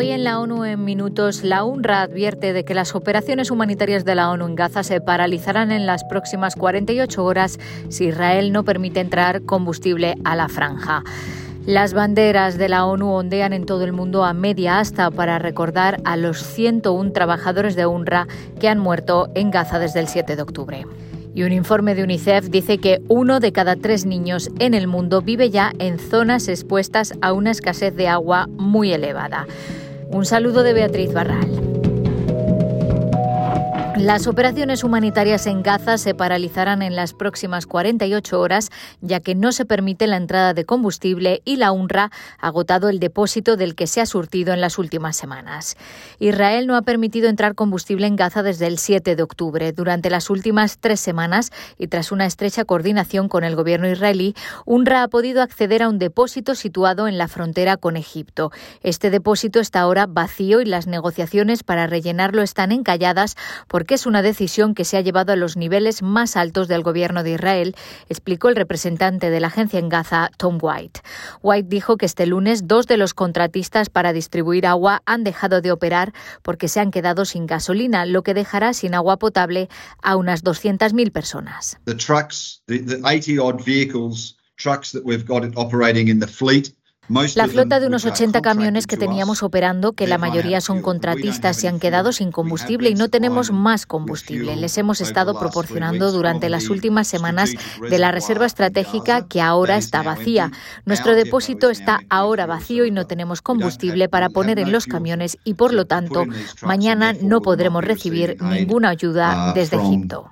Hoy en la ONU en minutos, la UNRWA advierte de que las operaciones humanitarias de la ONU en Gaza se paralizarán en las próximas 48 horas si Israel no permite entrar combustible a la franja. Las banderas de la ONU ondean en todo el mundo a media asta para recordar a los 101 trabajadores de UNRWA que han muerto en Gaza desde el 7 de octubre. Y un informe de UNICEF dice que uno de cada tres niños en el mundo vive ya en zonas expuestas a una escasez de agua muy elevada. Un saludo de Beatriz Barral. Las operaciones humanitarias en Gaza se paralizarán en las próximas 48 horas, ya que no se permite la entrada de combustible y la UNRWA ha agotado el depósito del que se ha surtido en las últimas semanas. Israel no ha permitido entrar combustible en Gaza desde el 7 de octubre. Durante las últimas tres semanas y tras una estrecha coordinación con el gobierno israelí, UNRWA ha podido acceder a un depósito situado en la frontera con Egipto. Este depósito está ahora vacío y las negociaciones para rellenarlo están encalladas porque es una decisión que se ha llevado a los niveles más altos del gobierno de Israel, explicó el representante de la agencia en Gaza, Tom White. White dijo que este lunes dos de los contratistas para distribuir agua han dejado de operar porque se han quedado sin gasolina, lo que dejará sin agua potable a unas 200.000 personas. The trucks, the 80 odd vehicles, trucks that we've got operating in the fleet la flota de unos 80 camiones que teníamos operando, que la mayoría son contratistas, se han quedado sin combustible y no tenemos más combustible. Les hemos estado proporcionando durante las últimas semanas de la reserva estratégica que ahora está vacía. Nuestro depósito está ahora vacío y no tenemos combustible para poner en los camiones y, por lo tanto, mañana no podremos recibir ninguna ayuda uh, desde Egipto.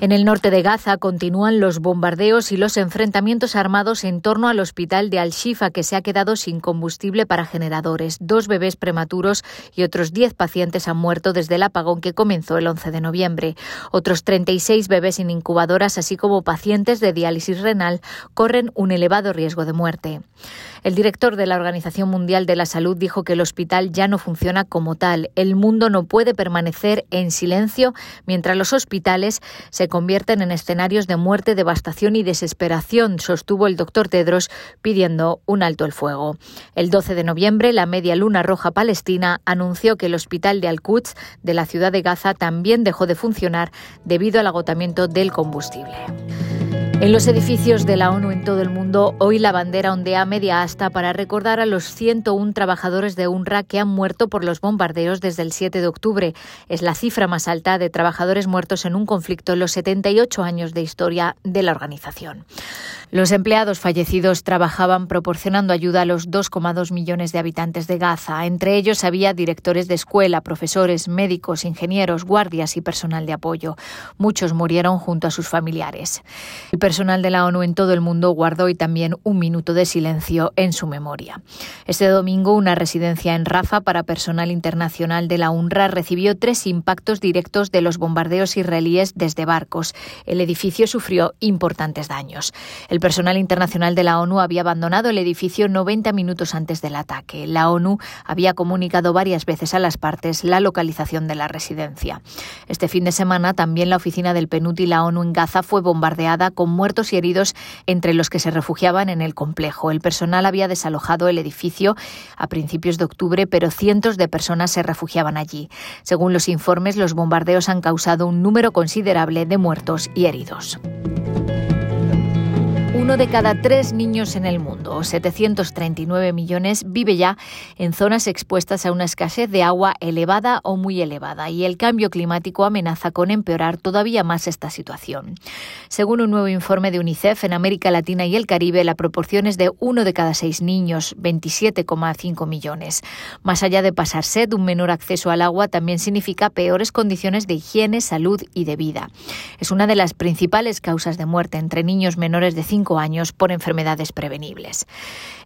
En el norte de Gaza continúan los bombardeos y los enfrentamientos armados en torno al hospital de Al-Shifa, que se ha quedado sin combustible para generadores. Dos bebés prematuros y otros 10 pacientes han muerto desde el apagón que comenzó el 11 de noviembre. Otros 36 bebés en incubadoras, así como pacientes de diálisis renal, corren un elevado riesgo de muerte. El director de la Organización Mundial de la Salud dijo que el hospital ya no funciona como tal. El mundo no puede permanecer en silencio mientras los hospitales se convierten en escenarios de muerte, devastación y desesperación, sostuvo el doctor Tedros pidiendo un alto el fuego. El 12 de noviembre, la Media Luna Roja Palestina anunció que el hospital de Al-Quds de la ciudad de Gaza también dejó de funcionar debido al agotamiento del combustible. En los edificios de la ONU en todo el mundo, hoy la bandera ondea media asta para recordar a los 101 trabajadores de UNRWA que han muerto por los bombardeos desde el 7 de octubre. Es la cifra más alta de trabajadores muertos en un conflicto en los 78 años de historia de la organización. Los empleados fallecidos trabajaban proporcionando ayuda a los 2,2 millones de habitantes de Gaza. Entre ellos había directores de escuela, profesores, médicos, ingenieros, guardias y personal de apoyo. Muchos murieron junto a sus familiares. Personal de la ONU en todo el mundo guardó hoy también un minuto de silencio en su memoria. Este domingo, una residencia en Rafa para personal internacional de la UNRWA recibió tres impactos directos de los bombardeos israelíes desde barcos. El edificio sufrió importantes daños. El personal internacional de la ONU había abandonado el edificio 90 minutos antes del ataque. La ONU había comunicado varias veces a las partes la localización de la residencia. Este fin de semana también la oficina del PNUD y la ONU en Gaza fue bombardeada con muertos y heridos entre los que se refugiaban en el complejo. El personal había desalojado el edificio a principios de octubre, pero cientos de personas se refugiaban allí. Según los informes, los bombardeos han causado un número considerable de muertos y heridos. Uno de cada tres niños en el mundo, 739 millones, vive ya en zonas expuestas a una escasez de agua elevada o muy elevada y el cambio climático amenaza con empeorar todavía más esta situación. Según un nuevo informe de UNICEF, en América Latina y el Caribe la proporción es de uno de cada seis niños, 27,5 millones. Más allá de pasar sed, un menor acceso al agua también significa peores condiciones de higiene, salud y de vida. Es una de las principales causas de muerte entre niños menores de 5 años por enfermedades prevenibles.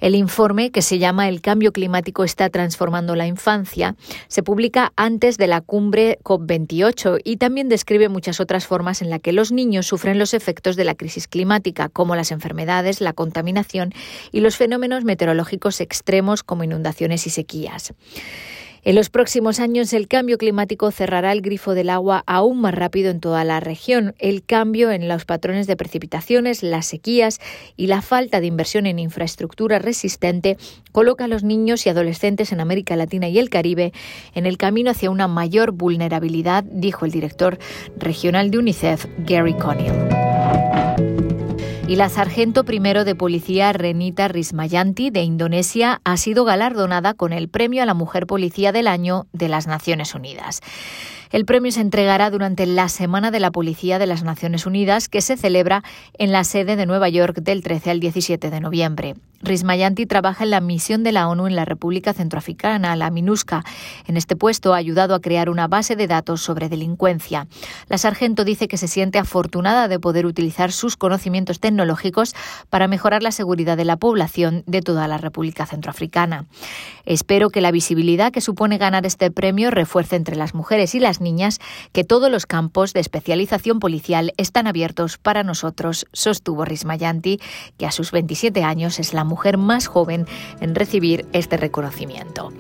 El informe, que se llama El cambio climático está transformando la infancia, se publica antes de la cumbre COP28 y también describe muchas otras formas en las que los niños sufren los efectos de la crisis climática, como las enfermedades, la contaminación y los fenómenos meteorológicos extremos como inundaciones y sequías. En los próximos años el cambio climático cerrará el grifo del agua aún más rápido en toda la región. El cambio en los patrones de precipitaciones, las sequías y la falta de inversión en infraestructura resistente coloca a los niños y adolescentes en América Latina y el Caribe en el camino hacia una mayor vulnerabilidad, dijo el director regional de UNICEF, Gary Connill y la sargento primero de policía Renita Rismayanti de Indonesia ha sido galardonada con el Premio a la Mujer Policía del Año de las Naciones Unidas. El premio se entregará durante la Semana de la Policía de las Naciones Unidas, que se celebra en la sede de Nueva York del 13 al 17 de noviembre. Rismayanti trabaja en la misión de la ONU en la República Centroafricana, la MINUSCA. En este puesto ha ayudado a crear una base de datos sobre delincuencia. La sargento dice que se siente afortunada de poder utilizar sus conocimientos tecnológicos para mejorar la seguridad de la población de toda la República Centroafricana. Espero que la visibilidad que supone ganar este premio refuerce entre las mujeres y las niñas que todos los campos de especialización policial están abiertos para nosotros, sostuvo Rismayanti, que a sus 27 años es la mujer más joven en recibir este reconocimiento.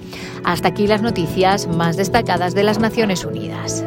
Hasta aquí las noticias más destacadas de las Naciones Unidas.